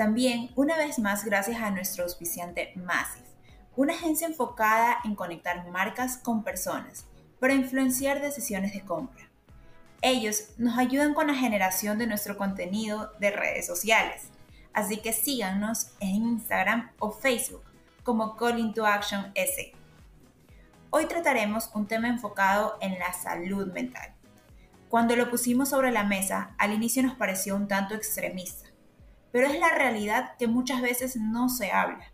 También, una vez más, gracias a nuestro auspiciante Massive, una agencia enfocada en conectar marcas con personas para influenciar decisiones de compra. Ellos nos ayudan con la generación de nuestro contenido de redes sociales, así que síganos en Instagram o Facebook como Call into Action S. Hoy trataremos un tema enfocado en la salud mental cuando lo pusimos sobre la mesa, al inicio nos pareció un tanto extremista, pero es la realidad que muchas veces no se habla.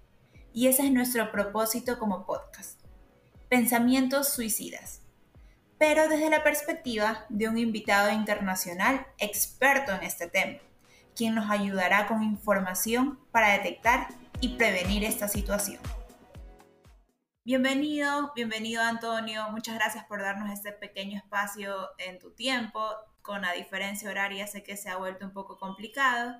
Y ese es nuestro propósito como podcast. Pensamientos suicidas. Pero desde la perspectiva de un invitado internacional experto en este tema, quien nos ayudará con información para detectar y prevenir esta situación. Bienvenido, bienvenido Antonio. Muchas gracias por darnos este pequeño espacio en tu tiempo. Con la diferencia horaria sé que se ha vuelto un poco complicado,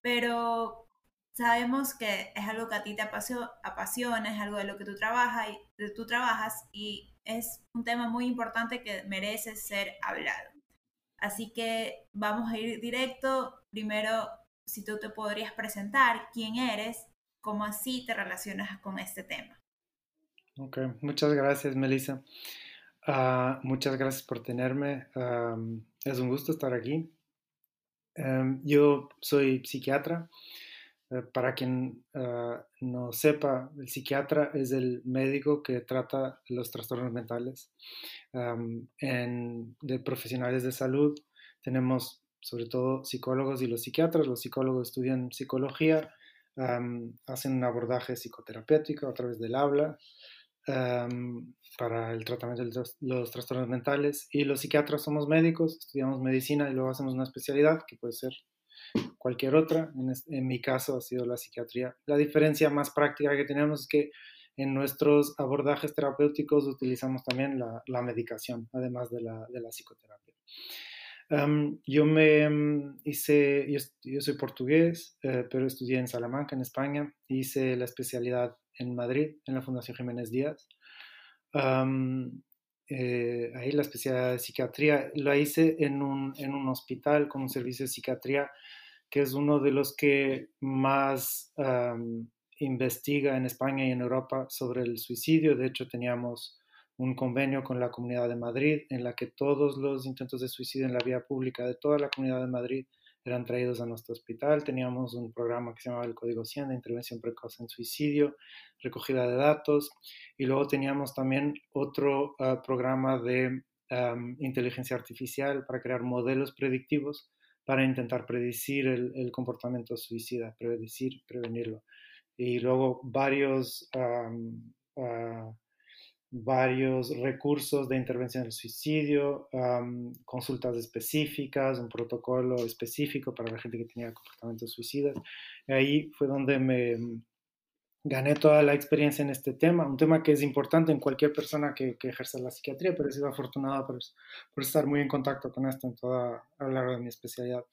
pero sabemos que es algo que a ti te apasiona, es algo de lo que tú trabajas y, tú trabajas y es un tema muy importante que merece ser hablado. Así que vamos a ir directo. Primero, si tú te podrías presentar, quién eres, cómo así te relacionas con este tema. Ok, muchas gracias, Melissa. Ah, muchas gracias por tenerme. es un gusto estar aquí. Em, yo soy psiquiatra. Eh, para quien ah, no sepa, el psiquiatra es el médico que trata los trastornos mentales. en, de profesionales de salud tenemos sobre todo psicólogos y los psiquiatras. Los psicólogos estudian psicología, hacen un abordaje psicoterapéutico a través del habla para el tratamiento de los, trastornos mentales. Y los psiquiatras somos médicos, estudiamos medicina y luego hacemos una especialidad que puede ser cualquier otra. En, mi caso ha sido la psiquiatría. La diferencia más práctica que tenemos es que en nuestros abordajes terapéuticos utilizamos también la, medicación, además de la, de la psicoterapia. yo me hice, yo, soy portugués, eh, pero estudié en Salamanca, en España. Hice la especialidad en Madrid, en la Fundación Jiménez Díaz. Eh, ahí la especialidad de psiquiatría la hice en un, en un, hospital con un servicio de psiquiatría que es uno de los que más investiga en España y en Europa sobre el suicidio. De hecho, teníamos un convenio con la Comunidad de Madrid en la que todos los intentos de suicidio en la vía pública de toda la Comunidad de Madrid eran traídos a nuestro hospital. Teníamos un programa que se llamaba el Código 100 de Intervención Precoz en Suicidio, recogida de datos, y luego teníamos también otro ah, programa de inteligencia artificial para crear modelos predictivos para intentar predecir el, comportamiento suicida, predecir, prevenirlo. Y luego varios ah, varios recursos de intervención del suicidio, consultas específicas, un protocolo específico para la gente que tenía comportamientos suicidas. Y ahí fue donde me mm, gané toda la experiencia en este tema, un tema que es importante en cualquier persona que, que ejerza la psiquiatría, pero he sido afortunado por, por, estar muy en contacto con esto en toda, a lo largo de mi especialidad.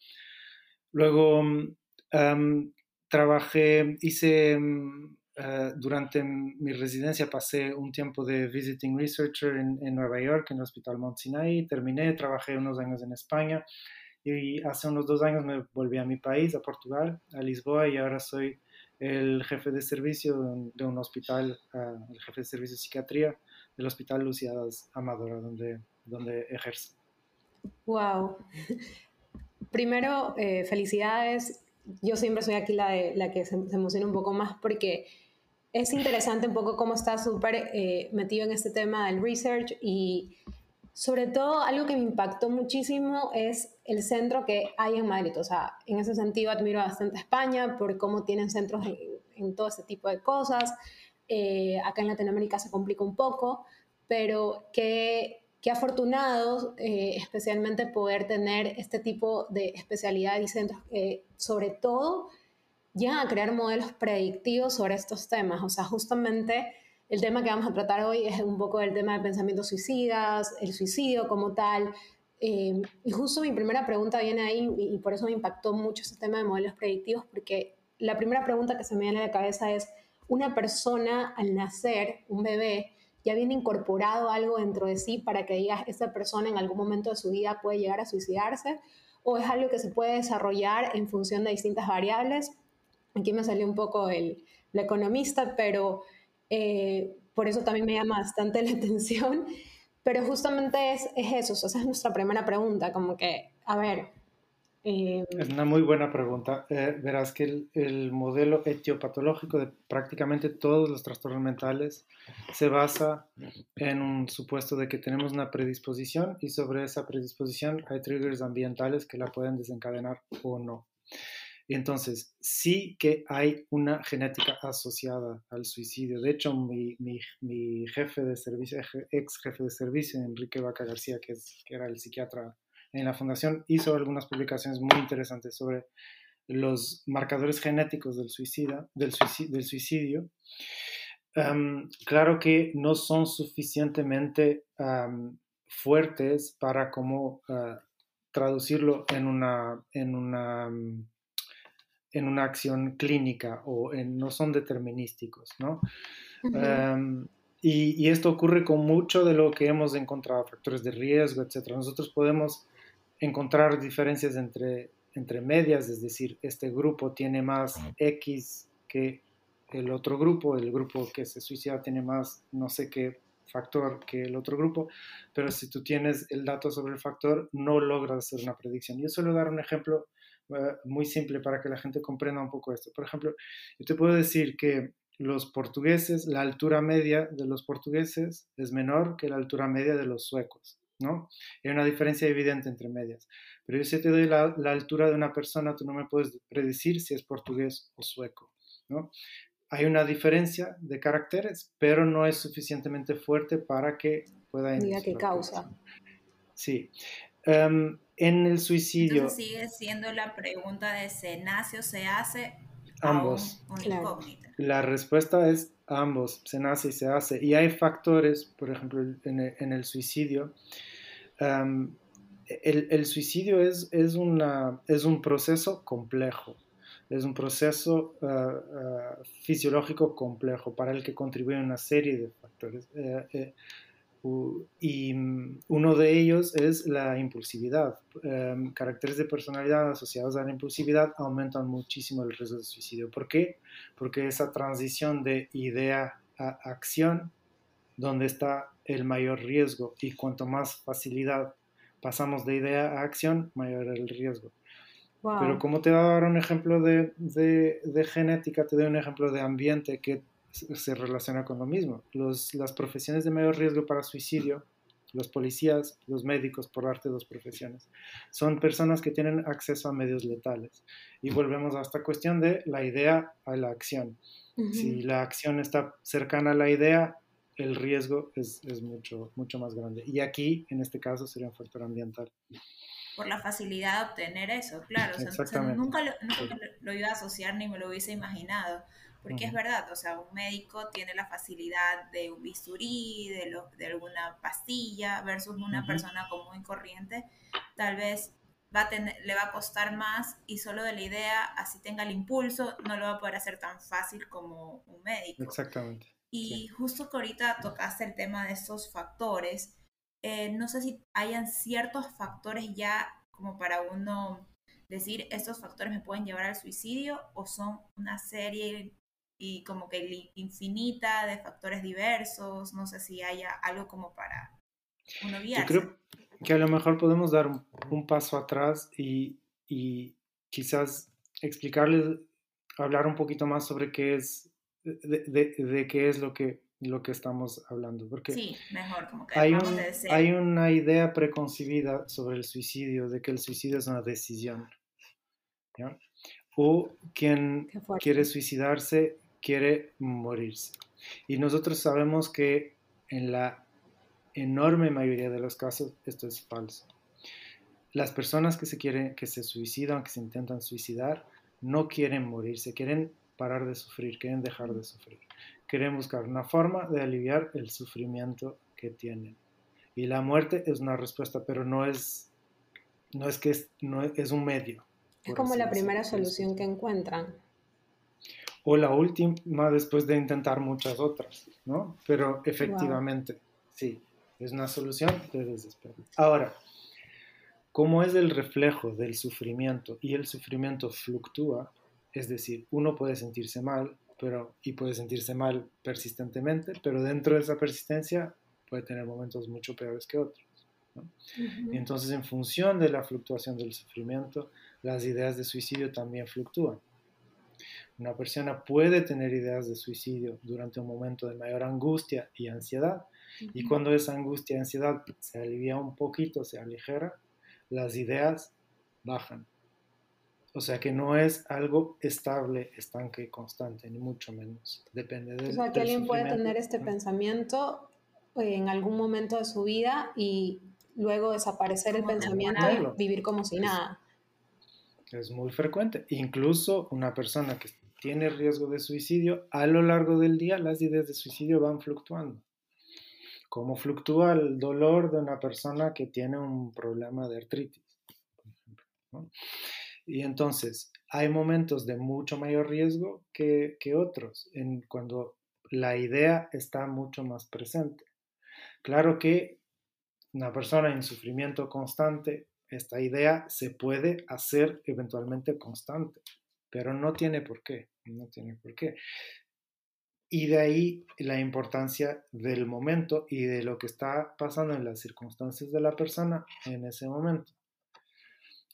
Luego mm, trabajé, hice mm, eh, durante mi residencia pasé un tiempo de visiting researcher en, Nueva York, en el Hospital Mount Sinai. Terminé, trabajé unos años en España y hace unos dos años me volví a mi país, a Portugal, a Lisboa, y ahora soy el jefe de servicio de un, hospital, eh, el jefe de servicio de psiquiatría del Hospital Luciadas Amadora, donde, donde ejerzo. ¡Wow! Primero, eh, felicidades. Yo siempre soy aquí la, de, la que se emociona un poco más porque es interesante un poco cómo está súper eh, metido en este tema del research y sobre todo algo que me impactó muchísimo es el centro que hay en Madrid. O sea, en ese sentido admiro bastante a España por cómo tienen centros en, todo ese tipo de cosas. Eh, acá en Latinoamérica se complica un poco, pero qué, qué afortunados eh, especialmente poder tener este tipo de especialidad y centros, sobre todo llegan a crear modelos predictivos sobre estos temas. O sea, justamente el tema que vamos a tratar hoy es un poco el tema de pensamientos suicidas, el suicidio como tal. Eh, y justo mi primera pregunta viene ahí y por eso me impactó mucho ese tema de modelos predictivos, porque la primera pregunta que se me viene a la cabeza es, una persona al nacer, un bebé, ya viene incorporado algo dentro de sí para que digas, esa persona en algún momento de su vida puede llegar a suicidarse, o es algo que se puede desarrollar en función de distintas variables. Aquí me salió un poco el, la economista, pero eh, por eso también me llama bastante la atención. Pero justamente es, es eso, esa es nuestra primera pregunta, como que, a ver, eh, es una muy buena pregunta. Eh, verás que el, el, modelo etiopatológico de prácticamente todos los trastornos mentales se basa en un supuesto de que tenemos una predisposición y sobre esa predisposición hay triggers ambientales que la pueden desencadenar o no. Entonces, sí que hay una genética asociada al suicidio. De hecho, mi, mi, mi jefe de servicio, ex jefe de servicio, Enrique Vaca García, que, era el psiquiatra en la fundación hizo algunas publicaciones muy interesantes sobre los marcadores genéticos del, suicida, del, suicidio. claro que no son suficientemente fuertes para como ah, traducirlo en una, en una, en una acción clínica o no son determinísticos, ¿no? y, y, esto ocurre con mucho de lo que hemos encontrado, factores de riesgo, etc. Nosotros podemos encontrar diferencias entre, entre medias, es decir, este grupo tiene más X que el otro grupo, el grupo que se suicida tiene más no sé qué factor que el otro grupo, pero si tú tienes el dato sobre el factor, no logras hacer una predicción. Yo suelo dar un ejemplo muy simple para que la gente comprenda un poco esto. Por ejemplo, yo te puedo decir que los portugueses, la altura media de los portugueses es menor que la altura media de los suecos. ¿no? Hay una diferencia evidente entre medias. Pero yo si te doy la, altura de una persona, tú no me puedes predecir si es portugués o sueco, ¿no? Hay una diferencia de caracteres, pero no es suficientemente fuerte para que pueda... Diga qué causa. Sí. Em, en el suicidio... Entonces sigue siendo la pregunta de se nace o se hace ambos. La respuesta es ambos, se nace y se hace. Y hay factores, por ejemplo, en el, suicidio. el, suicidio es, es, una, es un proceso complejo, es un proceso ah, ah, fisiológico complejo para el que contribuye una serie de factores. Eh, eh, y mm, uno de ellos es la impulsividad. Em, caracteres de personalidad asociados a la impulsividad aumentan muchísimo el riesgo de suicidio. ¿Por qué? Porque esa transición de idea a acción, donde está el mayor riesgo, y cuanto más facilidad pasamos de idea a acción, mayor el riesgo. Pero como te voy a dar un ejemplo de, de, de genética, te doy un ejemplo de ambiente que se relaciona con lo mismo. las profesiones de mayor riesgo para suicidio, los policías, los médicos, por arte de dos profesiones, son personas que tienen acceso a medios letales. Y volvemos a esta cuestión de la idea a la acción. Si la acción está cercana a la idea, el riesgo es, es, mucho, mucho más grande. Y aquí, en este caso, sería un factor ambiental. Por la facilidad de obtener eso, claro. nunca, lo, nunca lo iba a asociar ni me lo hubiese imaginado. Porque es verdad, o sea, un médico tiene la facilidad de un bisturí, de, de alguna pastilla, versus una persona común y corriente, tal vez va a tener, le va a costar más y solo de la idea, así tenga el impulso, no lo va a poder hacer tan fácil como un médico. Exactamente. Y justo que ahorita tocaste el tema de estos factores, eh, no sé si hayan ciertos factores ya como para uno decir estos factores me pueden llevar al suicidio o son una serie y como que infinita de factores diversos, no sé si haya algo como para uno Yo creo que a lo mejor podemos dar un, paso atrás y, y, quizás explicarles, hablar un poquito más sobre qué es, de, de, qué es lo que, lo que estamos hablando. Porque sí, mejor, como que hay, hay una idea preconcebida sobre el suicidio, de que el suicidio es una decisión. O quien quiere suicidarse quiere morirse. Y nosotros sabemos que en la enorme mayoría de los casos esto es falso. Las personas que se quieren, que se suicidan, que se intentan suicidar, no quieren morirse, quieren parar de sufrir, quieren dejar de sufrir. Quieren buscar una forma de aliviar el sufrimiento que tienen. Y la muerte es una respuesta, pero no es, no es que es, no es, un medio. Es como la primera solución que encuentran. O la última después de intentar muchas otras, ¿no? Pero efectivamente, sí, es una solución de desespero. Ahora, como es el reflejo del sufrimiento y el sufrimiento fluctúa, es decir, uno puede sentirse mal pero, y puede sentirse mal persistentemente, pero dentro de esa persistencia puede tener momentos mucho peores que otros. entonces, en función de la fluctuación del sufrimiento, las ideas de suicidio también fluctúan. Una persona puede tener ideas de suicidio durante un momento de mayor angustia y ansiedad, y cuando esa angustia y ansiedad se alivia un poquito, se aligera, las ideas bajan. O sea que no es algo estable, estanque, constante, ni mucho menos. Depende de... O sea que alguien puede tener este pensamiento eh, en algún momento de su vida y luego desaparecer el pensamiento y vivir como si nada. Es muy frecuente. Incluso una persona que tiene riesgo de suicidio, a lo largo del día las ideas de suicidio van fluctuando. Como fluctúa el dolor de una persona que tiene un problema de artritis. Y entonces, hay momentos de mucho mayor riesgo que, otros, en cuando la idea está mucho más presente. Claro que una persona en sufrimiento constante, esta idea se puede hacer eventualmente constante, pero no tiene por qué, no tiene por qué. Y de ahí la importancia del momento y de lo que está pasando en las circunstancias de la persona en ese momento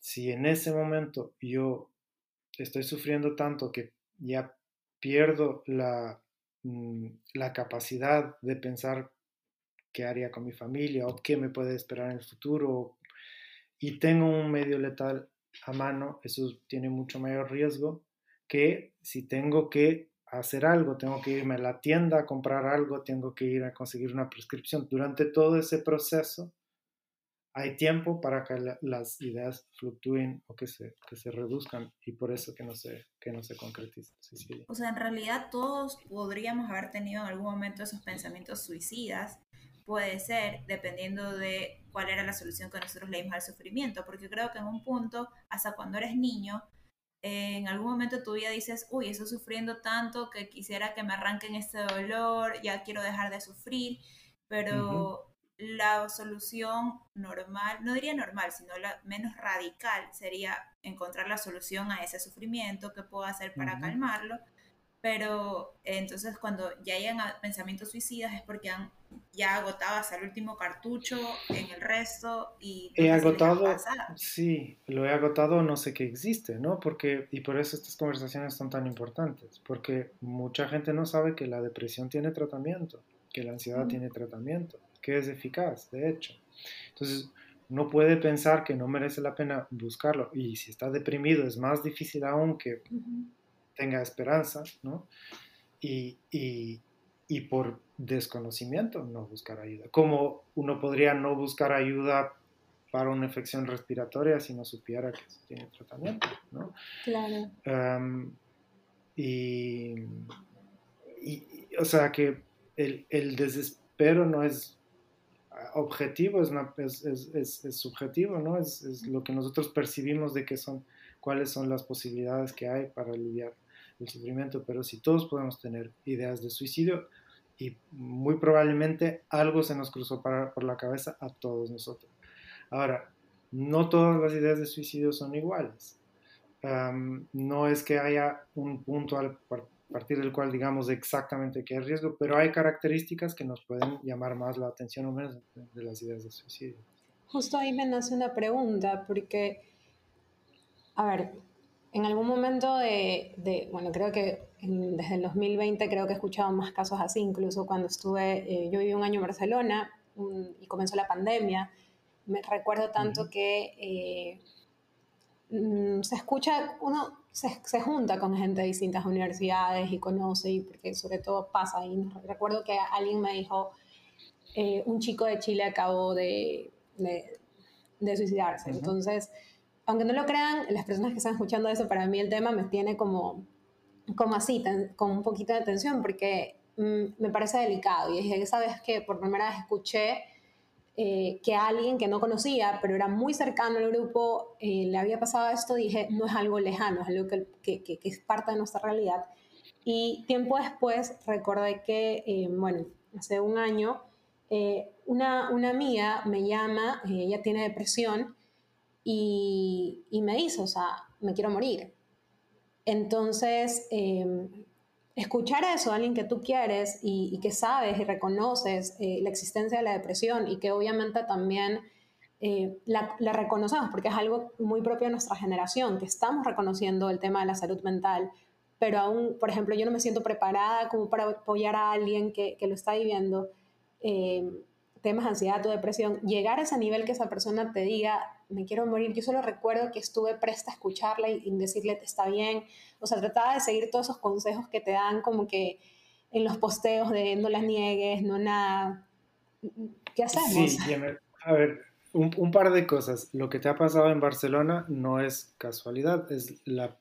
si en ese momento yo estoy sufriendo tanto que ya pierdo la, mm, la capacidad de pensar qué haría con mi familia o qué me puede esperar en el futuro y tengo un medio letal a mano, eso tiene mucho mayor riesgo que si tengo que hacer algo, tengo que irme a la tienda a comprar algo, tengo que ir a conseguir una prescripción. Durante todo ese proceso, hay tiempo para que las ideas fluctúen o que se, que se reduzcan y por eso que no se, que no se concretizan. O sea, en realidad todos podríamos haber tenido en algún momento esos pensamientos suicidas. Puede ser, dependiendo de cuál era la solución que nosotros leímos al sufrimiento, porque creo que en un punto, hasta cuando eres niño, en algún momento de tu vida dices, uy, estoy sufriendo tanto que quisiera que me arranquen este dolor, ya quiero dejar de sufrir, pero la solución normal, no diría normal, sino la menos radical sería encontrar la solución a ese sufrimiento, que puedo hacer para calmarlo. Pero entonces cuando ya llegan a pensamientos suicidas es porque han ya agotado hasta el último cartucho en el resto y... he agotado, sí, lo he agotado, no sé qué existe, ¿no? Porque, y por eso estas conversaciones son tan importantes, porque mucha gente no sabe que la depresión tiene tratamiento, que la ansiedad tiene tratamiento que es eficaz, de hecho. Entonces, no puede pensar que no merece la pena buscarlo. Y si está deprimido, es más difícil aún que tenga esperanza, ¿no? Y, y, por desconocimiento no buscar ayuda. Como uno podría no buscar ayuda para una infección respiratoria si no supiera que tiene tratamiento, ¿no? Claro. y, y, o sea que el, el desespero no es objetivo, es, es, es, subjetivo, ¿no? Es, lo que nosotros percibimos de que son, cuáles son las posibilidades que hay para aliviar el sufrimiento, pero si todos podemos tener ideas de suicidio y muy probablemente algo se nos cruzó por la cabeza a todos nosotros. Ahora, no todas las ideas de suicidio son iguales. no es que haya un punto a partir del cual digamos exactamente qué es riesgo, pero hay características que nos pueden llamar más la atención o menos de las ideas de suicidio. Justo ahí me nace una pregunta, porque, a ver, en algún momento de, bueno, creo que desde el 2020 creo que he escuchado más casos así, incluso cuando estuve, eh, yo viví un año en Barcelona y comenzó la pandemia, me recuerdo tanto que eh, mm, se escucha, uno se, junta con gente de distintas universidades y conoce, y porque sobre todo pasa. Y recuerdo que alguien me dijo, eh, un chico de Chile acabó de, de, suicidarse. Entonces, aunque no lo crean, las personas que están escuchando eso, para mí el tema me tiene como, como así, con un poquito de tensión, porque mm, me parece delicado. Y esa vez que por primera vez escuché eh, que alguien que no conocía, pero era muy cercano al grupo, eh, le había pasado esto, dije, no es algo lejano, es algo que, que, es parte de nuestra realidad. Y tiempo después recordé que, eh, bueno, hace un año, una, una amiga me llama, ella tiene depresión, y, y, me dice, o sea, me quiero morir. Entonces, escuchar eso a alguien que tú quieres y, que sabes y reconoces eh, la existencia de la depresión y que obviamente también eh, la, reconocemos porque es algo muy propio de nuestra generación, que estamos reconociendo el tema de la salud mental, pero aún, por ejemplo, yo no me siento preparada como para apoyar a alguien que, lo está viviendo. Eh, temas de ansiedad o depresión, llegar a ese nivel que esa persona te diga, me quiero morir, yo solo recuerdo que estuve presta a escucharla y, decirle, está bien, o sea, trataba de seguir todos esos consejos que te dan como que en los posteos de no las niegues, no nada. ¿Qué hacemos? Sí, a ver, un, un, par de cosas. Lo que te ha pasado en Barcelona no es casualidad, es la,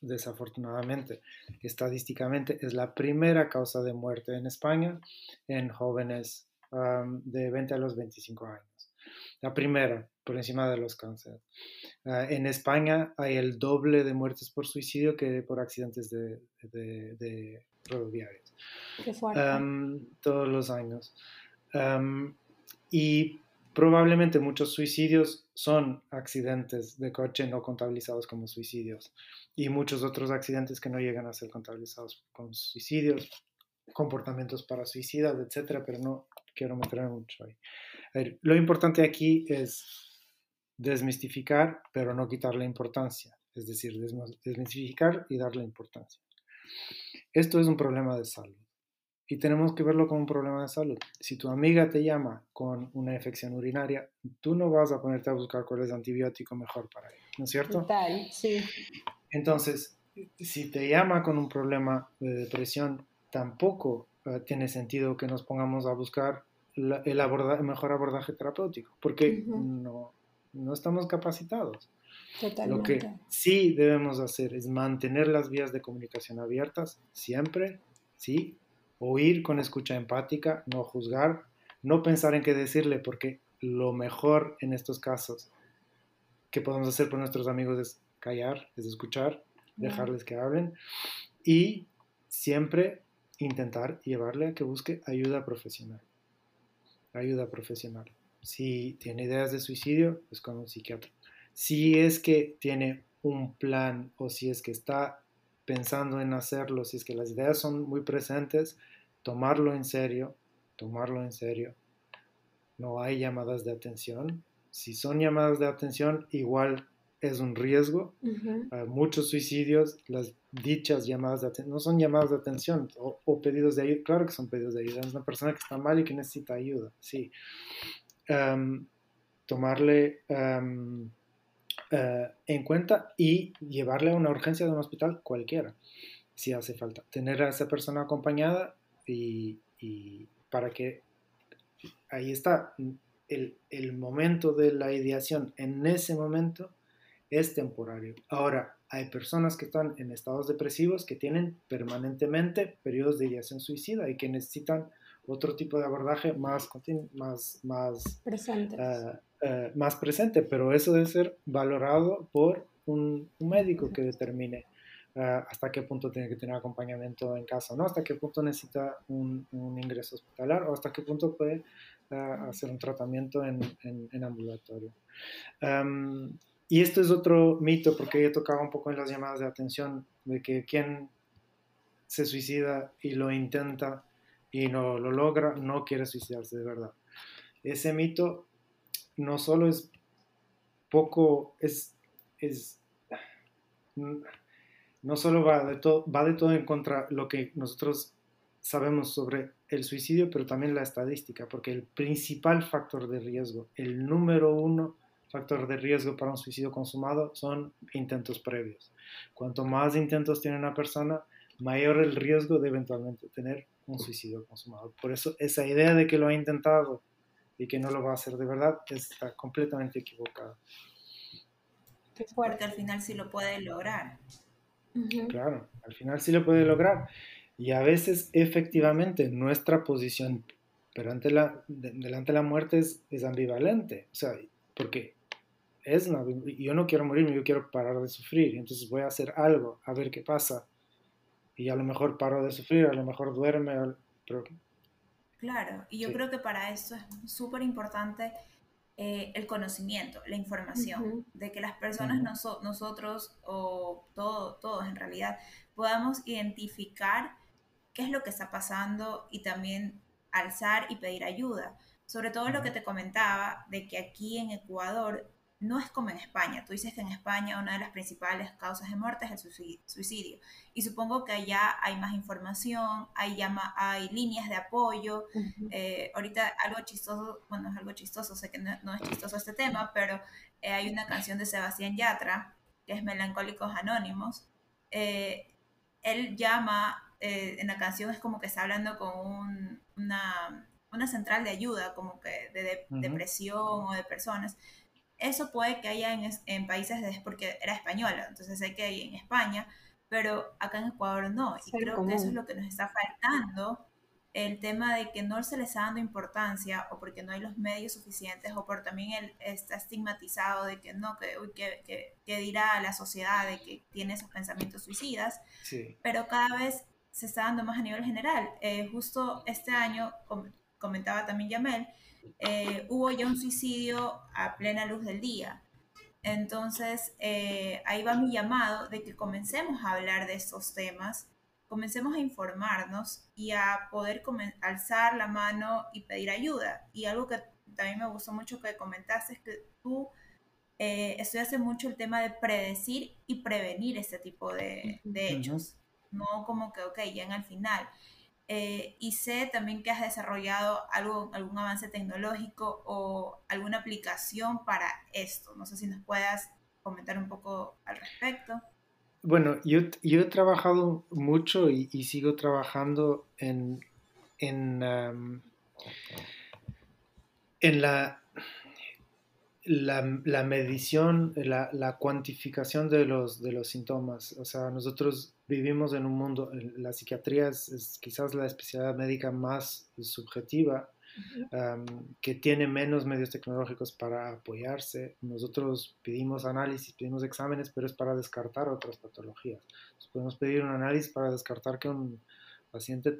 desafortunadamente, estadísticamente, es la primera causa de muerte en España en jóvenes de 20 a los 25 años. La primera, por encima de los cánceres. Ah, en España hay el doble de muertes por suicidio que por accidentes de, de, rodoviarios. todos los años. y probablemente muchos suicidios son accidentes de coche no contabilizados como suicidios y muchos otros accidentes que no llegan a ser contabilizados como suicidios, comportamientos para suicidas, etcétera, pero no quiero meterme mucho ahí. Lo importante aquí es desmistificar, pero no quitarle importancia. Es decir, desmistificar y darle importancia. Esto es un problema de salud y tenemos que verlo como un problema de salud. Si tu amiga te llama con una infección urinaria, tú no vas a ponerte a buscar cuál es el antibiótico mejor para ella, ¿no es cierto? Total, sí. Entonces, si te llama con un problema de depresión, tampoco eh, tiene sentido que nos pongamos a buscar el, mejor abordaje terapéutico, porque no, no estamos capacitados. Lo que sí debemos hacer es mantener las vías de comunicación abiertas siempre, sí, oír con escucha empática, no juzgar, no pensar en qué decirle, porque lo mejor en estos casos que podemos hacer por nuestros amigos es callar, es escuchar, dejarles que hablen y siempre intentar llevarle a que busque ayuda profesional. Ayuda profesional. Si tiene ideas de suicidio, pues con un psiquiatra. Si es que tiene un plan o si es que está pensando en hacerlo, si es que las ideas son muy presentes, tomarlo en serio, tomarlo en serio. No hay llamadas de atención. Si son llamadas de atención, igual es un riesgo. muchos suicidios, las dichas llamadas de atención, no son llamadas de atención o, pedidos de ayuda, claro que son pedidos de ayuda, es una persona que está mal y que necesita ayuda, sí. tomarle eh, en cuenta y llevarle a una urgencia de un hospital cualquiera, si hace falta. Tener a esa persona acompañada y, y para que ahí está el, el momento de la ideación, en ese momento es temporario. Ahora, hay personas que están en estados depresivos que tienen permanentemente periodos de ideación suicida y que necesitan otro tipo de abordaje más, más, más, presente. Eh, eh, más presente, pero eso debe ser valorado por un, médico que determine eh, hasta qué punto tiene que tener acompañamiento en casa, ¿no? Hasta qué punto necesita un, ingreso hospitalar o hasta qué punto puede hacer un tratamiento en, en, ambulatorio. Em, y esto es otro mito, porque yo tocaba un poco en las llamadas de atención, de que quien se suicida y lo intenta y no lo logra, no quiere suicidarse de verdad. Ese mito no solo es poco, es, es no solo va de, todo, va de todo en contra lo que nosotros sabemos sobre el suicidio, pero también la estadística, porque el principal factor de riesgo, el número uno factor de riesgo para un suicidio consumado son intentos previos. Cuanto más intentos tiene una persona, mayor el riesgo de eventualmente tener un suicidio consumado. Por eso esa idea de que lo ha intentado y que no lo va a hacer de verdad está completamente equivocada. porque al final sí lo puede lograr. Claro, al final sí lo puede lograr. Y a veces efectivamente nuestra posición delante de la, delante de la muerte es, es, ambivalente. O sea, porque es una, yo no quiero morirme, yo quiero parar de sufrir. Entonces voy a hacer algo, a ver qué pasa. Y a lo mejor paro de sufrir, a lo mejor duerme. Pero... Claro, y yo creo que para eso es súper importante eh, el conocimiento, la información, de que las personas, nosotros o todo, todos en realidad, podamos identificar qué es lo que está pasando y también alzar y pedir ayuda. Sobre todo lo que te comentaba de que aquí en Ecuador no es como en España. Tú dices que en España una de las principales causas de muerte es el suicidio. Y supongo que allá hay más información, hay, llama, hay líneas de apoyo. Eh, ahorita algo chistoso, bueno, es algo chistoso, sé que no, es chistoso este tema, pero eh, hay una canción de Sebastián Yatra, que es Melancólicos Anónimos. Eh, él llama, en la canción es como que está hablando con una, una, central de ayuda, como que de, depresión o de personas eso puede que haya en, en países, de, porque era española, entonces sé que hay en España, pero acá en Ecuador no. Y creo que eso es lo que nos está faltando, el tema de que no se les está dando importancia o porque no hay los medios suficientes o por también él está estigmatizado de que no, que, que, que, dirá la sociedad de que tiene esos pensamientos suicidas, pero cada vez se está dando más a nivel general. Eh, justo este año, comentaba también Yamel, eh, hubo ya un suicidio a plena luz del día. Entonces, eh, ahí va mi llamado de que comencemos a hablar de estos temas, comencemos a informarnos y a poder alzar la mano y pedir ayuda. Y algo que también me gustó mucho que comentaste es que tú eh, estudiaste mucho el tema de predecir y prevenir este tipo de, de hechos, no como que, ok, ya en el final. Eh, y sé también que has desarrollado algo, algún avance tecnológico o alguna aplicación para esto. No sé si nos puedas comentar un poco al respecto. Bueno, yo, he trabajado mucho y, sigo trabajando en, en, en la la, la medición, la, la, cuantificación de los, de los síntomas. O sea, nosotros vivimos en un mundo, la psiquiatría es, quizás la especialidad médica más subjetiva, que tiene menos medios tecnológicos para apoyarse. Nosotros pedimos análisis, pedimos exámenes, pero es para descartar otras patologías. podemos pedir un análisis para descartar que un paciente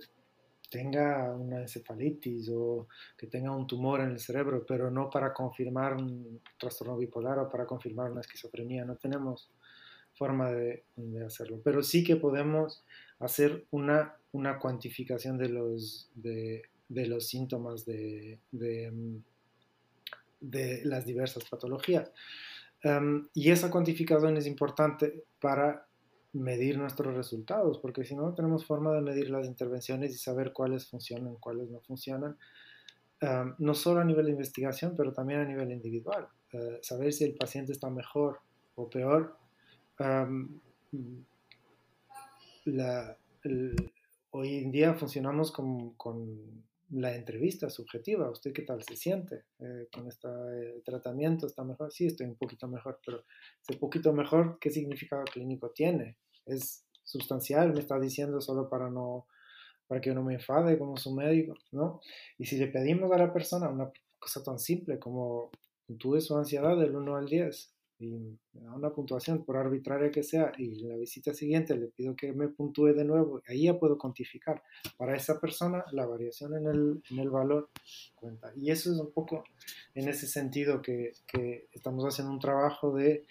tenga una encefalitis o que tenga un tumor en el cerebro, pero no para confirmar un trastorno bipolar o para confirmar una esquizofrenia. No tenemos forma de, hacerlo, pero sí que podemos hacer una, una cuantificación de los, de, los síntomas de, de, las diversas patologías. y esa cuantificación es importante para medir nuestros resultados, porque si no, tenemos forma de medir las intervenciones y saber cuáles funcionan, cuáles no funcionan, no solo a nivel de investigación, pero también a nivel individual. Eh, saber si el paciente está mejor o peor. hoy en día funcionamos con, con, la entrevista subjetiva. ¿Usted qué tal se siente eh, con este tratamiento? ¿Está mejor? Sí, estoy un poquito mejor, pero ese poquito mejor, ¿qué significado clínico tiene? es sustancial, me está diciendo solo para no para que no me enfade como su médico, ¿no? Y si le pedimos a la persona una cosa tan simple como puntúe su ansiedad del 1 al 10 da una puntuación por arbitraria que sea y la visita siguiente le pido que me puntúe de nuevo, ahí ya puedo cuantificar para esa persona la variación en el, en el valor cuenta. Y eso es un poco en ese sentido que, que estamos haciendo un trabajo de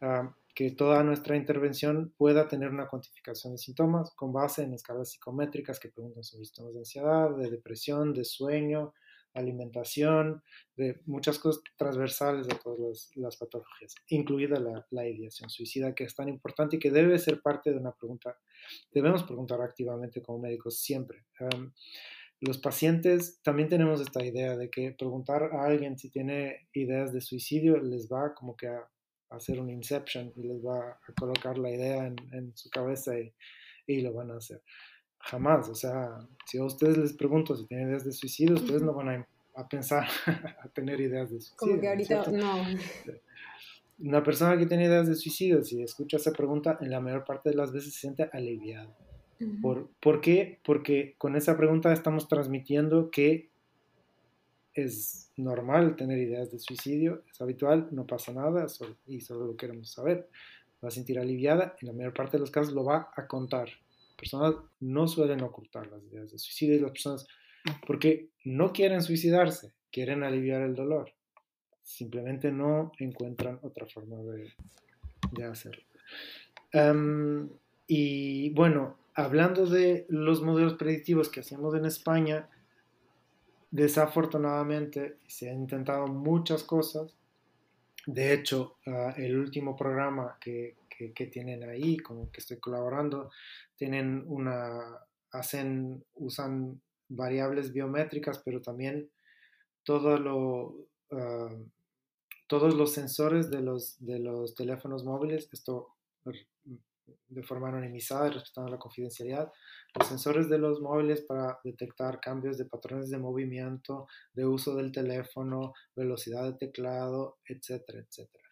ah, que toda nuestra intervención pueda tener una cuantificación de síntomas con base en escalas psicométricas que preguntan sobre síntomas de ansiedad, de depresión, de sueño, alimentación, de muchas cosas transversales de todas las, patologías, incluida la, ideación suicida, que es tan importante y que debe ser parte de una pregunta. Debemos preguntar activamente como médicos siempre. los pacientes también tenemos esta idea de que preguntar a alguien si tiene ideas de suicidio les va como que a hacer un inception y les va a colocar la idea en, su cabeza y, lo van a hacer. Jamás, o sea, si a ustedes les pregunto si tienen ideas de suicidio, ustedes no van a, pensar a tener ideas de suicidio. Como que ahorita no. una persona que tiene ideas de suicidio, si escucha esa pregunta, en la mayor parte de las veces se siente aliviado. ¿Por, ¿Por, qué? Porque con esa pregunta estamos transmitiendo que es normal tener ideas de suicidio, es habitual, no pasa nada y solo lo queremos saber. Va a sentir aliviada, en la mayor parte de los casos lo va a contar. Personas no suelen ocultar las ideas de suicidio y las personas, porque no quieren suicidarse, quieren aliviar el dolor. Simplemente no encuentran otra forma de, de hacerlo. Em, y bueno, hablando de los modelos predictivos que hacíamos en España, desafortunadamente se han intentado muchas cosas. De hecho, ah, el último programa que, que, tienen ahí, con que estoy colaborando, tienen una, hacen, usan variables biométricas, pero también todo lo, ah, todos los sensores de los, de los teléfonos móviles, esto de forma anonimizada respetando la confidencialidad, los sensores de los móviles para detectar cambios de patrones de movimiento, de uso del teléfono, velocidad de teclado, etcétera, etcétera.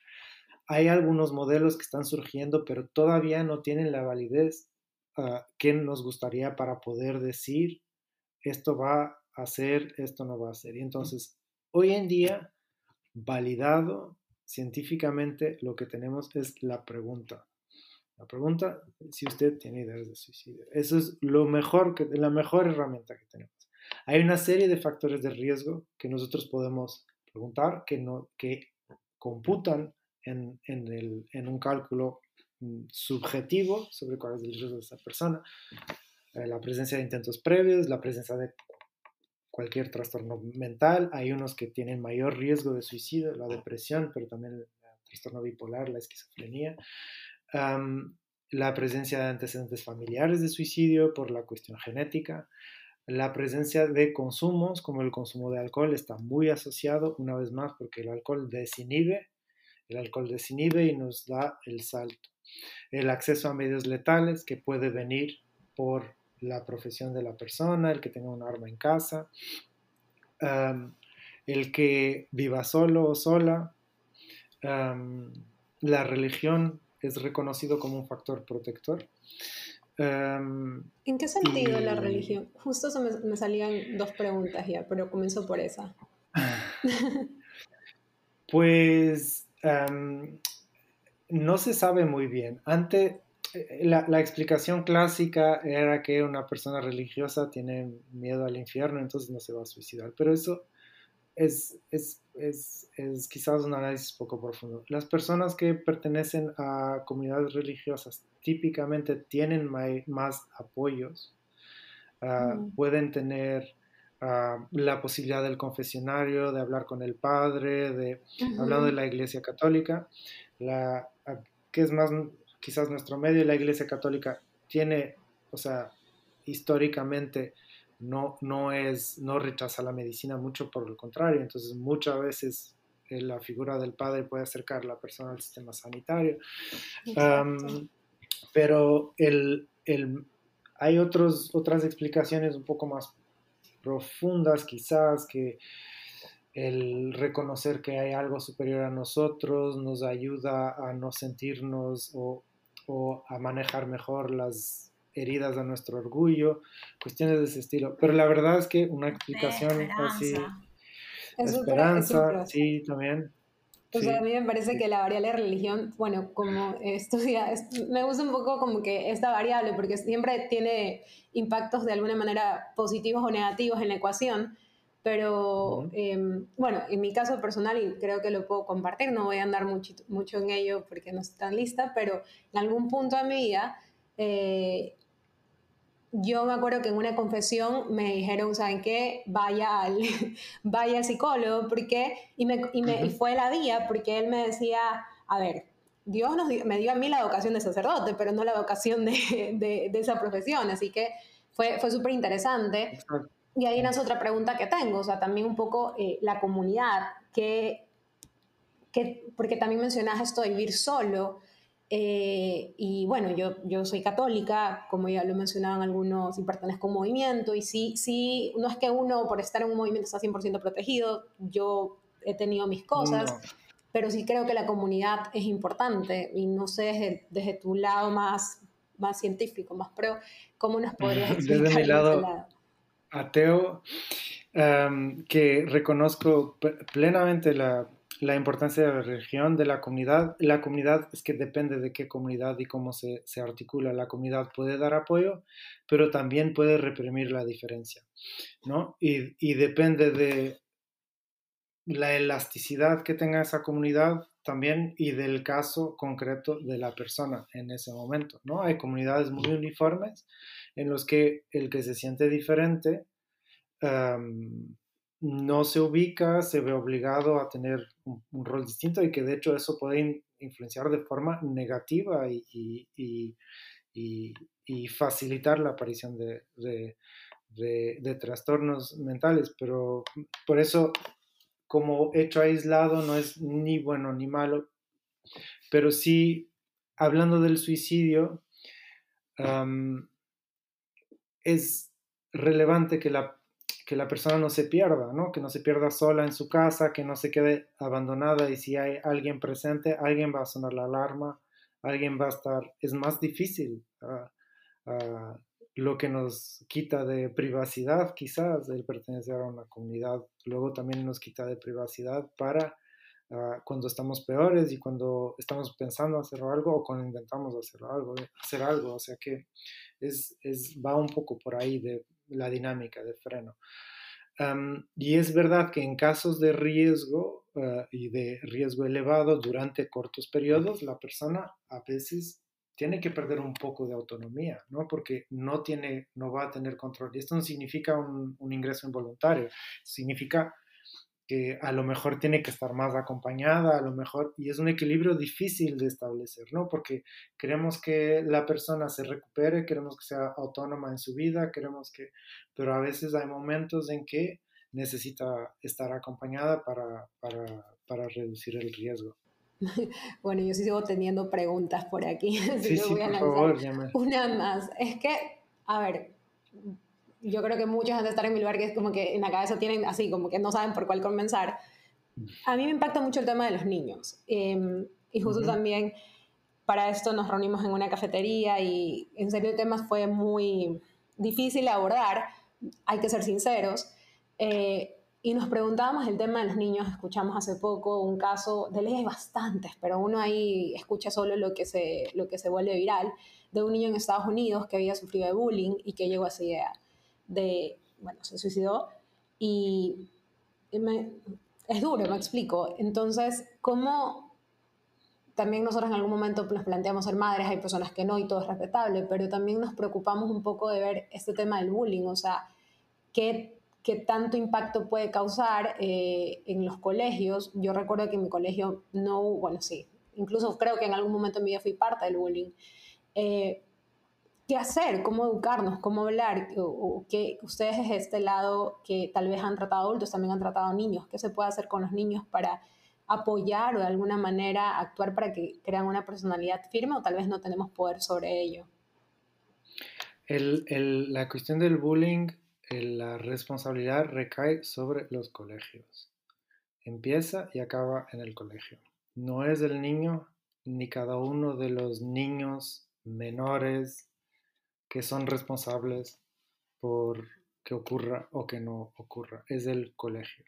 Hay algunos modelos que están surgiendo, pero todavía no tienen la validez ah, que nos gustaría para poder decir esto va a ser, esto no va a ser. Y entonces, hoy en día, validado científicamente, lo que tenemos es la pregunta la pregunta, si usted tiene ideas de suicidio. Eso es lo mejor que, la mejor herramienta que tenemos. Hay una serie de factores de riesgo que nosotros podemos preguntar, que, no, que computan en, en, el, en un cálculo mm, subjetivo sobre cuál es el riesgo de esa persona. Eh, la presencia de intentos previos, la presencia de cualquier trastorno mental. Hay unos que tienen mayor riesgo de suicidio, la depresión, pero también el trastorno bipolar, la esquizofrenia la presencia de antecedentes familiares de suicidio por la cuestión genética, la presencia de consumos como el consumo de alcohol está muy asociado, una vez más, porque el alcohol desinhibe, el alcohol desinhibe y nos da el salto. El acceso a medios letales que puede venir por la profesión de la persona, el que tenga un arma en casa, el que viva solo o sola, la religión es reconocido como un factor protector. Em, ¿En qué sentido la religión? Justo me, me, salían dos preguntas ya, pero comienzo por esa. pues no se sabe muy bien. Antes, eh, la, la, explicación clásica era que una persona religiosa tiene miedo al infierno, entonces no se va a suicidar. Pero eso es, es, es, es, quizás un análisis poco profundo. Las personas que pertenecen a comunidades religiosas típicamente tienen más apoyos, ah, mm. pueden tener ah, la posibilidad del confesionario, de hablar con el padre, de, hablando de la iglesia católica, la, ah, que es más quizás nuestro medio, la iglesia católica tiene, o sea, históricamente no, no, es, no rechaza la medicina, mucho por el contrario. Entonces, muchas veces eh, la figura del padre puede acercar a la persona al sistema sanitario. pero el, hay otros, otras explicaciones un poco más profundas, quizás, que el reconocer que hay algo superior a nosotros nos ayuda a no sentirnos o, o a manejar mejor las heridas a nuestro orgullo, cuestiones de ese estilo. Pero la verdad es que una explicación así... esperanza, sí, también. Pues a mí me parece que la variable religión, bueno, como estudia, me gusta un poco como que esta variable, porque siempre tiene impactos de alguna manera positivos o negativos en la ecuación, pero em, bueno, en mi caso personal, y creo que lo puedo compartir, no voy a andar mucho, mucho en ello porque no estoy tan lista, pero en algún punto de mi vida eh, yo me acuerdo que en una confesión me dijeron, ¿saben qué? Vaya al, vaya al psicólogo, porque, y, me, y, me, fue la vía, porque él me decía, a ver, Dios nos me dio a mí la vocación de sacerdote, pero no la vocación de, de, esa profesión, así que fue, fue súper interesante. Y ahí nace otra pregunta que tengo, o sea, también un poco eh, la comunidad, que, que, porque también mencionas esto de vivir solo, eh, y bueno, yo, yo soy católica, como ya lo mencionaban algunos, y pertenezco a un movimiento, y sí, sí, no es que uno por estar en un movimiento está 100% protegido, yo he tenido mis cosas, pero sí creo que la comunidad es importante y no sé desde, desde tu lado más, más científico, más pro, ¿cómo nos podrías explicar Desde mi este lado, ateo, em, que reconozco plenamente la, la, importancia de la religión, de la comunidad. La comunidad es que depende de qué comunidad y cómo se, articula. La comunidad puede dar apoyo, pero también puede reprimir la diferencia, ¿no? Y, y depende de la elasticidad que tenga esa comunidad también y del caso concreto de la persona en ese momento, ¿no? Hay comunidades muy uniformes en los que el que se siente diferente no se ubica, se ve obligado a tener un, rol distinto y que de hecho eso puede influenciar de forma negativa y, y, y, facilitar la aparición de, de, trastornos mentales, pero por eso como hecho aislado no es ni bueno ni malo, pero sí, hablando del suicidio, es relevante que la, que la persona no se pierda, ¿no? que no se pierda sola en su casa, que no se quede abandonada y si hay alguien presente, alguien va a sonar la alarma, alguien va a estar, es más difícil. Uh, uh, lo que nos quita de privacidad, quizás, el pertenecer a una comunidad, luego también nos quita de privacidad para uh, cuando estamos peores y cuando estamos pensando hacer algo o cuando intentamos hacer algo, hacer algo. O sea que es, es, va un poco por ahí de la dinámica de freno. Y es verdad que en casos de riesgo uh, y de riesgo elevado durante cortos periodos, la persona a veces tiene que perder un poco de autonomía, ¿no? Porque no, tiene, no va a tener control. Y esto no significa un, ingreso involuntario, significa que a lo mejor tiene que estar más acompañada, a lo mejor, y es un equilibrio difícil de establecer, ¿no? Porque queremos que la persona se recupere, queremos que sea autónoma en su vida, queremos que, pero a veces hay momentos en que necesita estar acompañada para, para, para reducir el riesgo. Bueno, yo sí sigo teniendo preguntas por aquí. Sí, sí, voy a por favor, una más. Es que, a ver, yo creo que muchos han de estar en mi lugar que es como que en la cabeza tienen así, como que no saben por cuál comenzar. A mí me impacta mucho el tema de los niños. Eh, y justo uh -huh. también para esto nos reunimos en una cafetería y en serio el tema fue muy difícil de abordar, hay que ser sinceros. Eh, y nos preguntábamos el tema de los niños, escuchamos hace poco un caso, de leyes bastantes, pero uno ahí escucha solo lo que, se, lo que se vuelve viral, de un niño en Estados Unidos que había sufrido de bullying y que llegó a esa idea de, bueno, se suicidó y me, es duro, me explico. Entonces, ¿cómo también nosotros en algún momento nos planteamos ser madres, hay personas que no y todo es respetable, pero también nos preocupamos un poco de ver este tema del bullying, o sea, qué qué tanto impacto puede causar eh, en los colegios. Yo recuerdo que en mi colegio no, bueno, sí, incluso creo que en algún momento en mi vida fui parte del bullying. Eh, ¿Qué hacer? ¿Cómo educarnos? ¿Cómo hablar? O, o ustedes desde este lado que tal vez han tratado adultos, también han tratado niños. ¿Qué se puede hacer con los niños para apoyar o de alguna manera actuar para que crean una personalidad firme o tal vez no tenemos poder sobre ello? El, el, la cuestión del bullying la responsabilidad recae sobre los colegios. Empieza y acaba en el colegio. No es el niño ni cada uno de los niños menores que son responsables por que ocurra o que no ocurra. Es el colegio.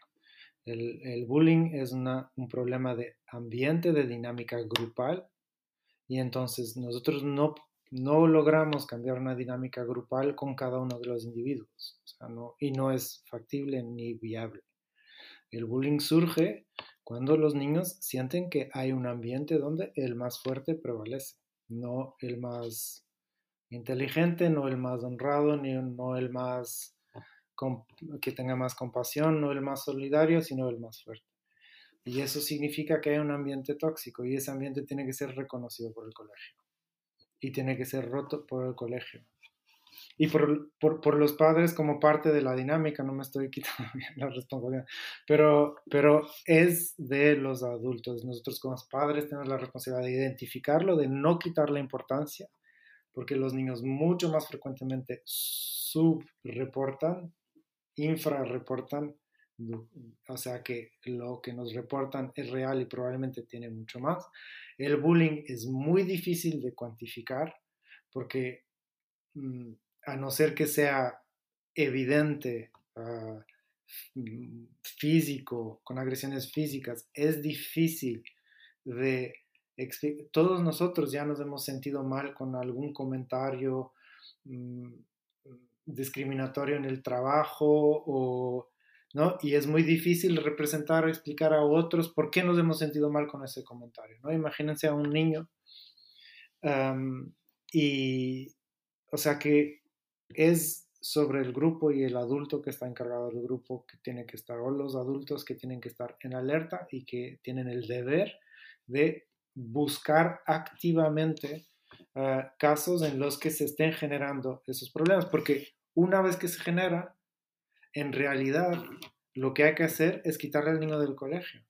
El, el bullying es una, un problema de ambiente, de dinámica grupal, y entonces nosotros no no logramos cambiar una dinámica grupal con cada uno de los individuos o sea, no, y no es factible ni viable. El bullying surge cuando los niños sienten que hay un ambiente donde el más fuerte prevalece, no el más inteligente, no el más honrado, ni no el más que tenga más compasión, no el más solidario, sino el más fuerte. Y eso significa que hay un ambiente tóxico y ese ambiente tiene que ser reconocido por el colegio y tiene que ser roto por el colegio. Y por, por, por, los padres como parte de la dinámica, no me estoy quitando la responsabilidad, pero, pero es de los adultos. Nosotros como padres tenemos la responsabilidad de identificarlo, de no quitar la importancia, porque los niños mucho más frecuentemente subreportan, infrarreportan o sea que lo que nos reportan es real y probablemente tiene mucho más. El bullying es muy difícil de cuantificar porque mm, a no ser que sea evidente, mm, físico, con agresiones físicas, es difícil de todos nosotros ya nos hemos sentido mal con algún comentario mm, discriminatorio en el trabajo o ¿no? Y es muy difícil representar o explicar a otros por qué nos hemos sentido mal con ese comentario, ¿no? Imagínense a un niño y, o sea que es sobre el grupo y el adulto que está encargado del grupo que tiene que estar, o los adultos que tienen que estar en alerta y que tienen el deber de buscar activamente ah, casos en los que se estén generando esos problemas, porque una vez que se genera, en realidad lo que hay que hacer es quitarle al niño del colegio.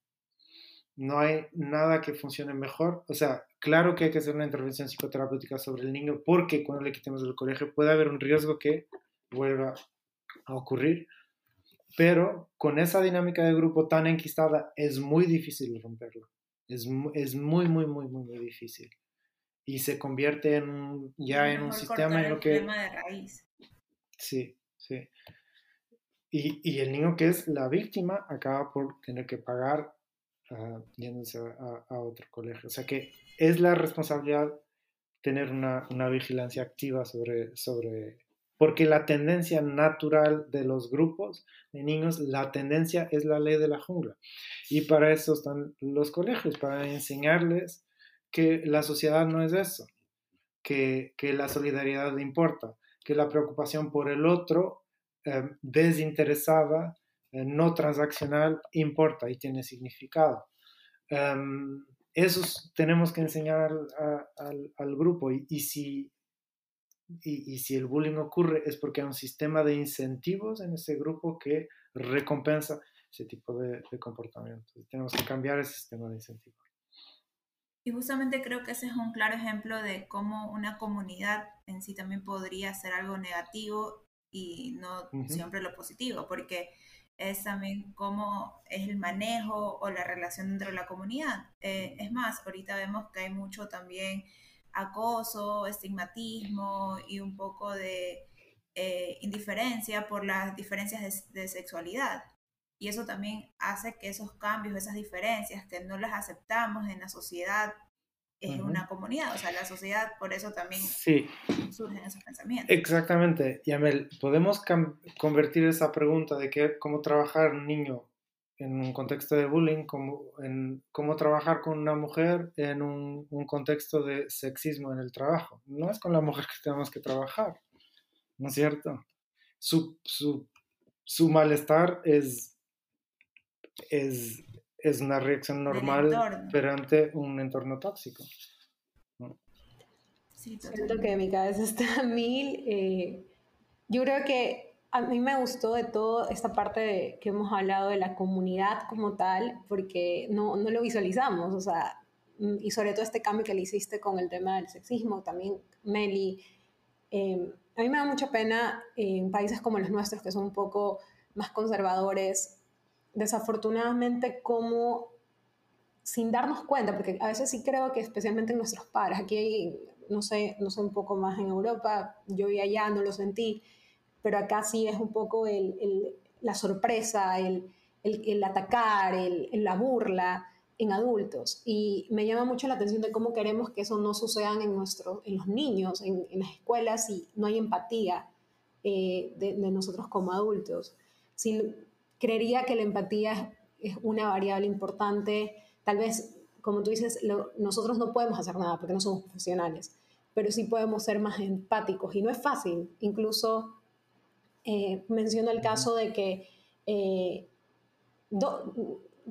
No hay nada que funcione mejor. O sea, claro que hay que hacer una intervención psicoterapéutica sobre el niño porque cuando le quitemos del colegio puede haber un riesgo que vuelva a ocurrir. Pero con esa dinámica de grupo tan enquistada es muy difícil romperlo. Es, es muy, muy, muy, muy, muy difícil. Y se convierte en ya en un sistema en lo que... De raíz. Sí, sí. Y, y, el niño que es la víctima acaba por tener que pagar uh, yéndose a, a, otro colegio. O sea que es la responsabilidad tener una, una, vigilancia activa sobre, sobre... Porque la tendencia natural de los grupos de niños, la tendencia es la ley de la jungla. Y para eso están los colegios, para enseñarles que la sociedad no es eso, que, que la solidaridad importa, que la preocupación por el otro Em, desinteresada, eh, no transaccional, importa y tiene significado. Um, eso tenemos que enseñar al, grupo y si, y, y, si el bullying ocurre es porque hay un sistema de incentivos en ese grupo que recompensa ese tipo de, de comportamiento. Tenemos que cambiar ese sistema de incentivos. Y justamente creo que ese es un claro ejemplo de cómo una comunidad en sí también podría ser algo negativo y no siempre lo positivo, porque es también cómo es el manejo o la relación dentro de la comunidad. Eh, es más, ahorita vemos que hay mucho también acoso, estigmatismo y un poco de eh, indiferencia por las diferencias de, de, sexualidad. Y eso también hace que esos cambios, esas diferencias, que no las aceptamos en la sociedad es una comunidad, o sea, la sociedad, por eso también surgen esos pensamientos. Exactamente, Yamel, podemos convertir esa pregunta de que, cómo trabajar un niño en un contexto de bullying, como en cómo trabajar con una mujer en un, un, contexto de sexismo en el trabajo. No es con la mujer que tenemos que trabajar, ¿no es cierto? Su, su, su malestar es, es es una reacción normal pero ante un entorno tóxico. Sí, Siento que mi cabeza está a mil. Eh, yo creo que a mí me gustó de todo esta parte de, que hemos hablado de la comunidad como tal, porque no, no lo visualizamos, o sea, mm, y sobre todo este cambio que le hiciste con el tema del sexismo, también Meli. Eh, a mí me da mucha pena en países como los nuestros, que son un poco más conservadores, desafortunadamente como sin darnos cuenta, porque a veces sí creo que especialmente en nuestros padres, aquí no sé, no sé un poco más en Europa, yo vi allá, no lo sentí, pero acá sí es un poco la sorpresa, el, atacar, la burla en adultos. Y me llama mucho la atención de cómo queremos que eso no suceda en, nuestro, en los niños, en, las escuelas, y no hay empatía eh, de, nosotros como adultos. Si, creería que la empatía es una variable importante. Tal vez, como tú dices, nosotros no podemos hacer nada porque no somos profesionales, pero sí podemos ser más empáticos y no es fácil. Incluso eh, menciono el caso de que eh,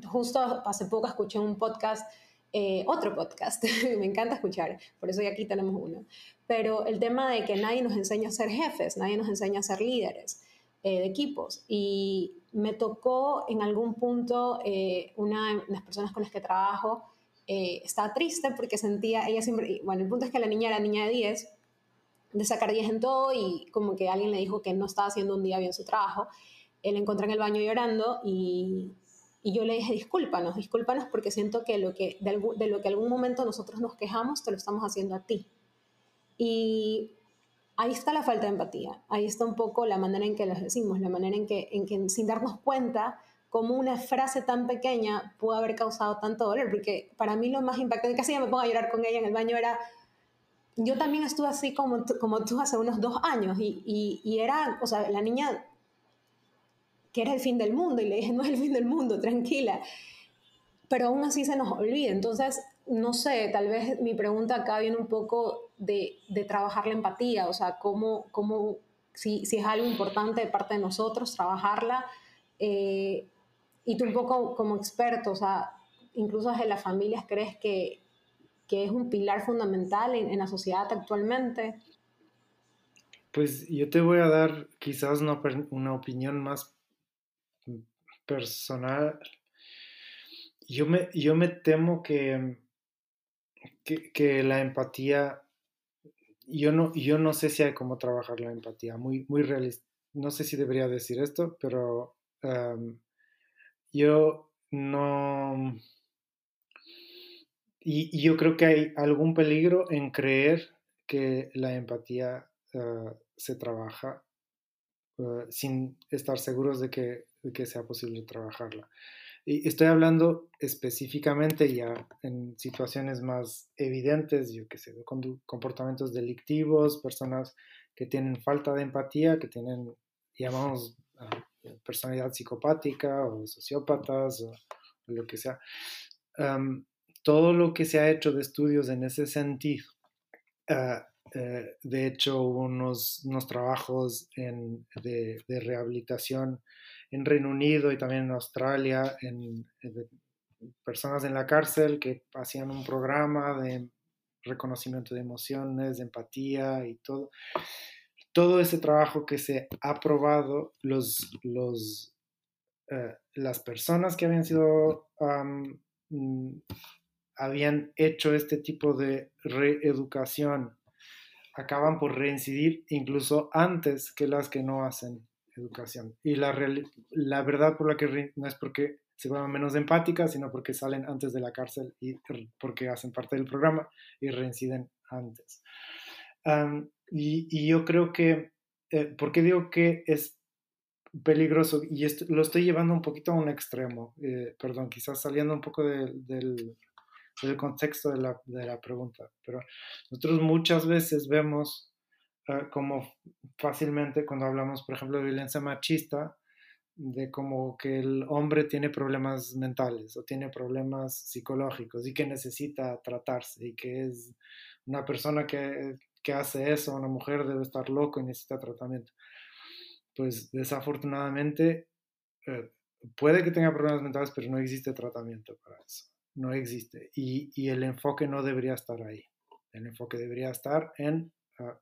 justo hace poco escuché un podcast, eh, otro podcast, me encanta escuchar, por eso aquí tenemos uno, pero el tema de que nadie nos enseña a ser jefes, nadie nos enseña a ser líderes. Eh, de equipos. Y me tocó en algún punto, eh, una de las personas con las que trabajo eh, estaba triste porque sentía, ella siempre, bueno, el punto es que la niña era niña de 10, de sacar 10 en todo y como que alguien le dijo que no estaba haciendo un día bien su trabajo. él encontré en el baño llorando y, y yo le dije, discúlpanos, discúlpanos porque siento que, lo que de, de lo que algún momento nosotros nos quejamos, te lo estamos haciendo a ti. Y ahí está la falta de empatía, ahí está un poco la manera en que los decimos, la manera en que, en que sin darnos cuenta cómo una frase tan pequeña pudo haber causado tanto dolor, porque para mí lo más impactante, casi ya me pongo a llorar con ella en el baño, era, yo también estuve así como, como tú hace unos dos años, y, y, era, o sea, la niña que era el fin del mundo, y le dije, no es el fin del mundo, tranquila, pero aún así se nos olvida, entonces, no sé, tal vez mi pregunta acá viene un poco de, de trabajar la empatía, o sea, cómo, cómo si, si, es algo importante de parte de nosotros, trabajarla. Eh, y tú un poco como experto, o sea, incluso desde las familias, ¿crees que, que es un pilar fundamental en, en, la sociedad actualmente? Pues yo te voy a dar quizás una, una opinión más personal. Yo me, yo me temo que, que, que la empatía yo no, yo no sé si hay cómo trabajar la empatía, muy, muy realista. No sé si debería decir esto, pero um, yo no... Y, y, yo creo que hay algún peligro en creer que la empatía uh, se trabaja uh, sin estar seguros de que, de que sea posible trabajarla. Y estoy hablando específicamente ya en situaciones más evidentes, yo qué sé, de comportamientos delictivos, personas que tienen falta de empatía, que tienen, llamamos, uh, personalidad psicopática o sociópatas o, lo que sea. Um, todo lo que se ha hecho de estudios en ese sentido, uh, uh, de hecho, unos, unos trabajos de, rehabilitación en Reino Unido y también en Australia, en, en, personas en la cárcel que hacían un programa de reconocimiento de emociones, de empatía y todo. Todo ese trabajo que se ha probado, los, los, uh, las personas que habían sido, um, habían hecho este tipo de reeducación, acaban por reincidir incluso antes que las que no hacen educación. Y la, la verdad por la que no es porque se vuelvan menos empáticas, sino porque salen antes de la cárcel y porque hacen parte del programa y reinciden antes. Um, y, y, yo creo que, eh, ¿por qué digo que es peligroso? Y esto, lo estoy llevando un poquito a un extremo, eh, perdón, quizás saliendo un poco de, del, del contexto de la, de la pregunta, pero nosotros muchas veces vemos como fácilmente cuando hablamos, por ejemplo, de violencia machista, de como que el hombre tiene problemas mentales o tiene problemas psicológicos y que necesita tratarse y que es una persona que, que hace eso, una mujer debe estar loco y necesita tratamiento. Pues desafortunadamente eh, puede que tenga problemas mentales, pero no existe tratamiento para eso. No existe. Y, y el enfoque no debería estar ahí. El enfoque debería estar en uh,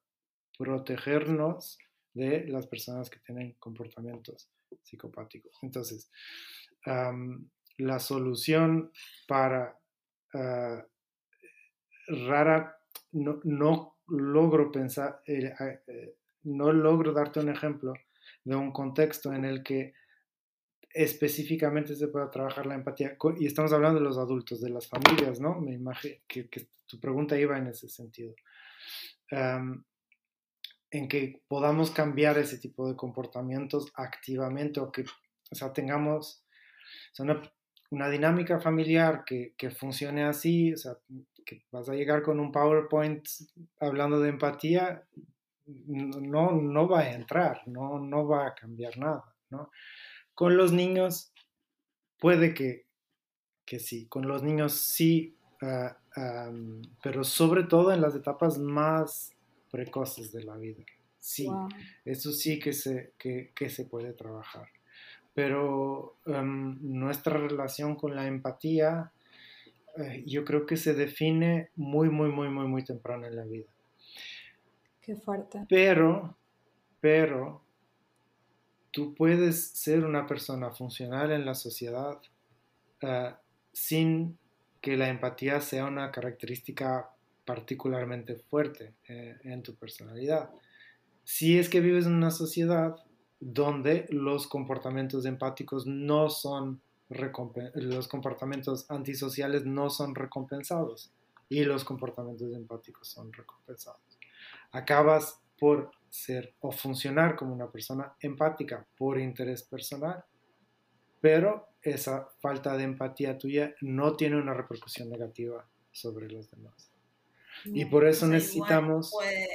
protegernos de las personas que tienen comportamientos psicopáticos. Entonces, la solución para uh, rara, no, no, logro pensar, eh, eh, no logro darte un ejemplo de un contexto en el que específicamente se pueda trabajar la empatía. Y estamos hablando de los adultos, de las familias, ¿no? Me imagino que, tu pregunta iba en ese sentido. En que podamos cambiar ese tipo de comportamientos activamente o que o sea, tengamos una, una, dinámica familiar que, que, funcione así, o sea, que vas a llegar con un PowerPoint hablando de empatía, no, no va a entrar, no, no va a cambiar nada, ¿no? Con los niños puede que, que sí, con los niños sí, uh, um, pero sobre todo en las etapas más precoces de la vida. Sí, wow. eso sí que se, que, que, se puede trabajar. Pero um, nuestra relación con la empatía, eh, yo creo que se define muy, muy, muy, muy, muy temprano en la vida. Qué fuerte. Pero, pero, tú puedes ser una persona funcional en la sociedad uh, sin que la empatía sea una característica particularmente fuerte eh, en tu personalidad. Si es que vives en una sociedad donde los comportamientos empáticos no son los comportamientos antisociales no son recompensados y los comportamientos empáticos son recompensados. Acabas por ser o funcionar como una persona empática por interés personal, pero esa falta de empatía tuya no tiene una repercusión negativa sobre los demás. y por eso necesitamos... Puede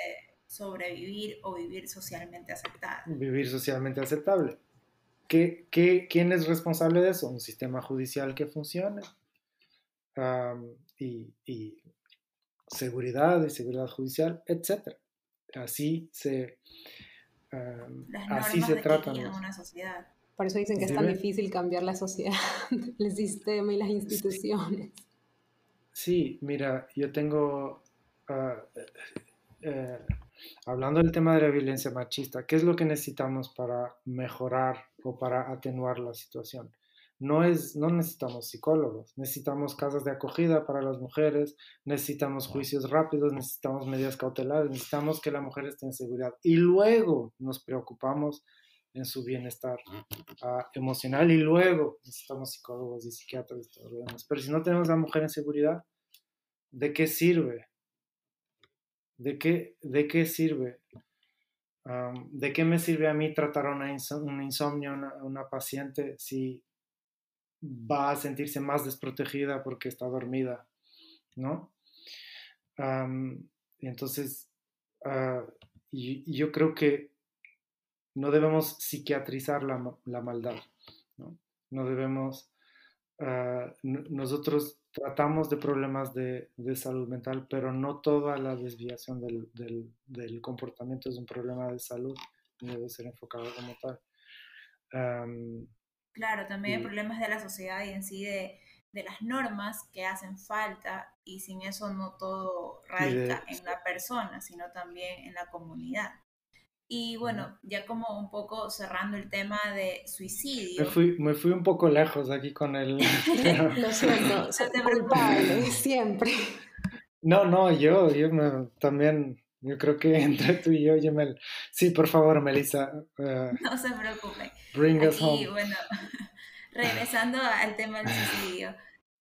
sobrevivir o vivir socialmente aceptable. Vivir socialmente aceptable. ¿Qué, qué, quién es responsable de eso? Un sistema judicial que funcione. y, y, seguridad y seguridad judicial, etc. Así se, así se trata. Una sociedad. Por eso dicen que es tan difícil cambiar la sociedad, el sistema y las instituciones. Sí, mira, yo tengo, eh, hablando del tema de la violencia machista, ¿qué es lo que necesitamos para mejorar o para atenuar la situación? No, es, no necesitamos psicólogos, necesitamos casas de acogida para las mujeres, necesitamos juicios rápidos, necesitamos medidas cautelares, necesitamos que la mujer esté en seguridad. Y luego nos preocupamos en su bienestar uh, emocional y luego necesitamos psicólogos y psiquiatras y todo lo demás. Pero si no tenemos a la mujer en seguridad, ¿de qué sirve? ¿De qué, de qué sirve? Um, ¿De qué me sirve a mí tratar una, insomnio, una, una paciente si va a sentirse más desprotegida porque está dormida? ¿No? Entonces, uh, y, yo creo que no debemos psiquiatrizar la, maldad, ¿no? no debemos, uh, nosotros tratamos de problemas de, salud mental, pero no toda la desviación del, comportamiento es un problema de salud debe ser enfocado como tal. Claro, también hay problemas de la sociedad y en sí de, de, las normas que hacen falta y sin eso no todo radica en la persona, sino también en la comunidad. Y bueno, ya como un poco cerrando el tema de suicidio. Me fui, me fui un poco lejos aquí con el... Lo siento, soy culpable, siempre. No, no, yo, yo también, yo creo que entre tú y yo, me... Sí, por favor, Melissa. Uh, no se preocupe. Bring us home. bueno, regresando al tema del suicidio.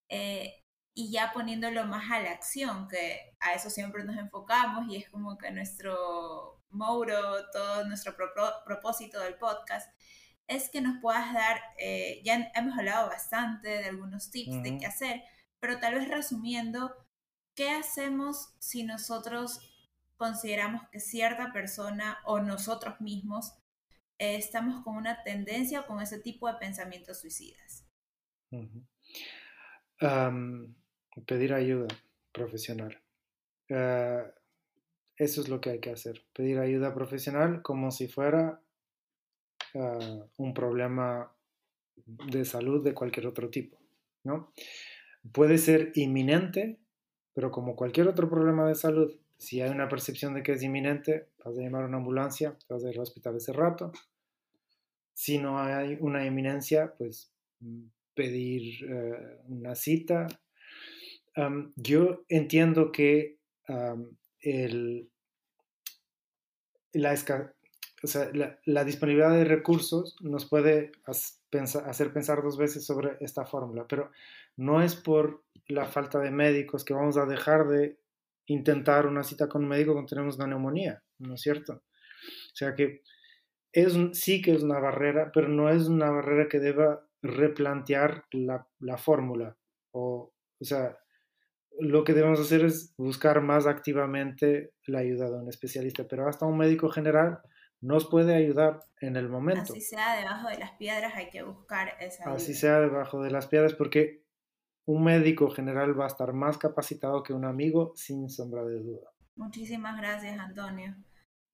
Eh, y ya poniéndolo más a la acción, que a eso siempre nos enfocamos y es como que nuestro Mauro, todo nuestro propósito del podcast, es que nos puedas dar, eh, ya hemos hablado bastante de algunos tips de qué hacer, pero tal vez resumiendo, ¿qué hacemos si nosotros consideramos que cierta persona o nosotros mismos eh, estamos con una tendencia o con ese tipo de pensamientos suicidas? pedir ayuda profesional. Ah, eso es lo que hay que hacer, pedir ayuda profesional como si fuera ah, un problema de salud de cualquier otro tipo, ¿no? Puede ser inminente, pero como cualquier otro problema de salud, si hay una percepción de que es inminente, vas a llamar a una ambulancia, vas a ir al hospital ese rato. Si no hay una inminencia, pues mm, pedir eh, una cita. yo entiendo que el, la, o sea, la, disponibilidad de recursos nos puede hacer pensar dos veces sobre esta fórmula, pero no es por la falta de médicos que vamos a dejar de intentar una cita con un médico cuando tenemos una neumonía, ¿no es cierto? O sea que es, sí que es una barrera, pero no es una barrera que deba replantear la, la fórmula. O, o sea, lo que debemos hacer es buscar más activamente la ayuda de un especialista, pero hasta un médico general nos puede ayudar en el momento. Así sea debajo de las piedras, hay que buscar esa ayuda. Así sea debajo de las piedras, porque un médico general va a estar más capacitado que un amigo, sin sombra de duda. Muchísimas gracias, Antonio,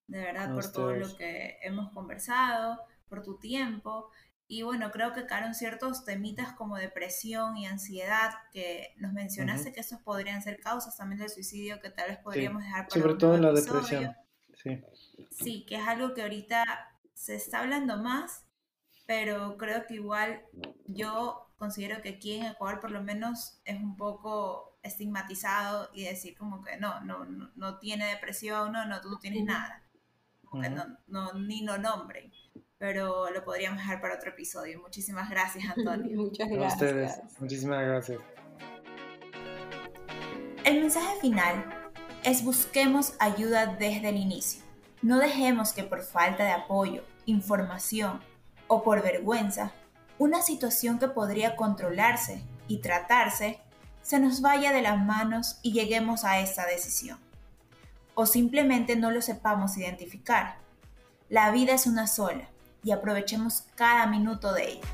de verdad, por todo lo que hemos conversado, por tu tiempo. Y bueno, creo que quedaron ciertos temitas como depresión y ansiedad que nos mencionaste que esos podrían ser causas también del suicidio que tal vez podríamos dejar para Sobre todo la depresión. Sí. sí, que es algo que ahorita se está hablando más, pero creo que igual yo considero que aquí en Ecuador por lo menos es un poco estigmatizado y decir como que no, no, no, tiene depresión, no, no, tú no tienes nada. Como que no, no, ni lo nombren pero lo podríamos dejar para otro episodio. Muchísimas gracias, Antonio. Muchas A gracias. ustedes, muchísimas gracias. El mensaje final es busquemos ayuda desde el inicio. No dejemos que por falta de apoyo, información o por vergüenza, una situación que podría controlarse y tratarse se nos vaya de las manos y lleguemos a esa decisión. O simplemente no lo sepamos identificar. La vida es una sola y aprovechemos cada minuto de ella.